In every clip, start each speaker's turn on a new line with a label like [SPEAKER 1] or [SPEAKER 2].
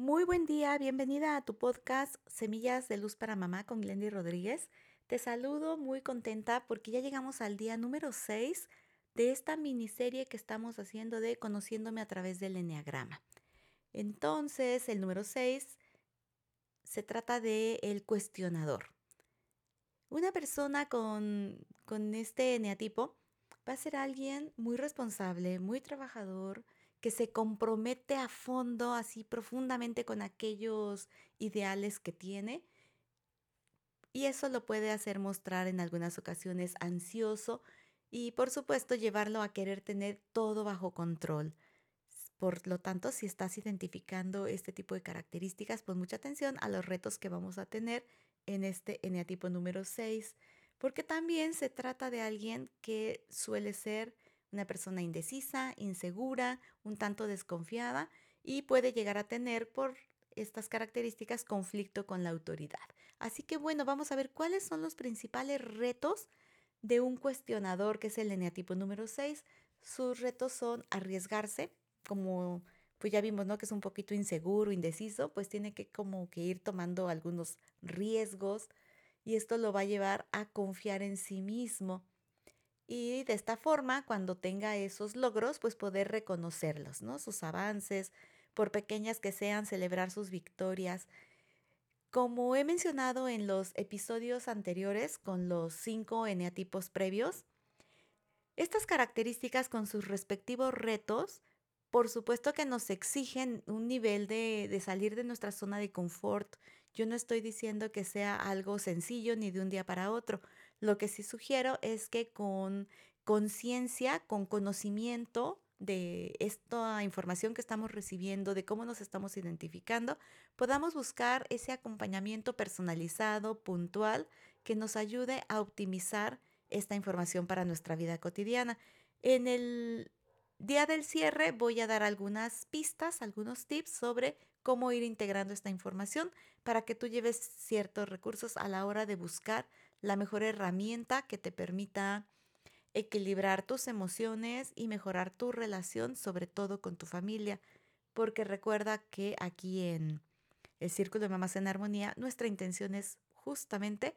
[SPEAKER 1] Muy buen día, bienvenida a tu podcast Semillas de Luz para Mamá con Glendy Rodríguez. Te saludo muy contenta porque ya llegamos al día número 6 de esta miniserie que estamos haciendo de Conociéndome a través del Enneagrama. Entonces, el número 6 se trata de el cuestionador. Una persona con, con este eneatipo va a ser alguien muy responsable, muy trabajador, que se compromete a fondo, así profundamente con aquellos ideales que tiene. Y eso lo puede hacer mostrar en algunas ocasiones ansioso y por supuesto llevarlo a querer tener todo bajo control. Por lo tanto, si estás identificando este tipo de características, pon mucha atención a los retos que vamos a tener en este eneatipo número 6, porque también se trata de alguien que suele ser una persona indecisa, insegura, un tanto desconfiada y puede llegar a tener por estas características conflicto con la autoridad. Así que bueno, vamos a ver cuáles son los principales retos de un cuestionador que es el eneatipo número 6. Sus retos son arriesgarse, como pues ya vimos, ¿no? Que es un poquito inseguro, indeciso, pues tiene que como que ir tomando algunos riesgos y esto lo va a llevar a confiar en sí mismo y de esta forma, cuando tenga esos logros, pues poder reconocerlos, ¿no? Sus avances, por pequeñas que sean, celebrar sus victorias. Como he mencionado en los episodios anteriores con los cinco eneatipos previos, estas características con sus respectivos retos, por supuesto que nos exigen un nivel de, de, salir de nuestra zona de confort. Yo no estoy diciendo que sea algo sencillo ni de un día para otro, lo que sí sugiero es que con conciencia, con conocimiento de esta información que estamos recibiendo, de cómo nos estamos identificando, podamos buscar ese acompañamiento personalizado, puntual, que nos ayude a optimizar esta información para nuestra vida cotidiana. En el día del cierre voy a dar algunas pistas, algunos tips sobre cómo ir integrando esta información para que tú lleves ciertos recursos a la hora de buscar la mejor herramienta que te permita equilibrar tus emociones y mejorar tu relación, sobre todo con tu familia, porque recuerda que aquí en el Círculo de Mamás en Armonía, nuestra intención es justamente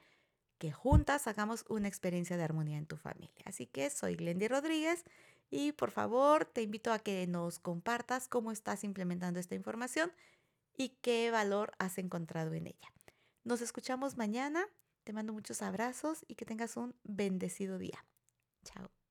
[SPEAKER 1] que juntas hagamos una experiencia de armonía en tu familia. Así que soy Glendy Rodríguez y por favor te invito a que nos compartas cómo estás implementando esta información y qué valor has encontrado en ella. Nos escuchamos mañana te mando muchos abrazos y que tengas un bendecido día. Chao.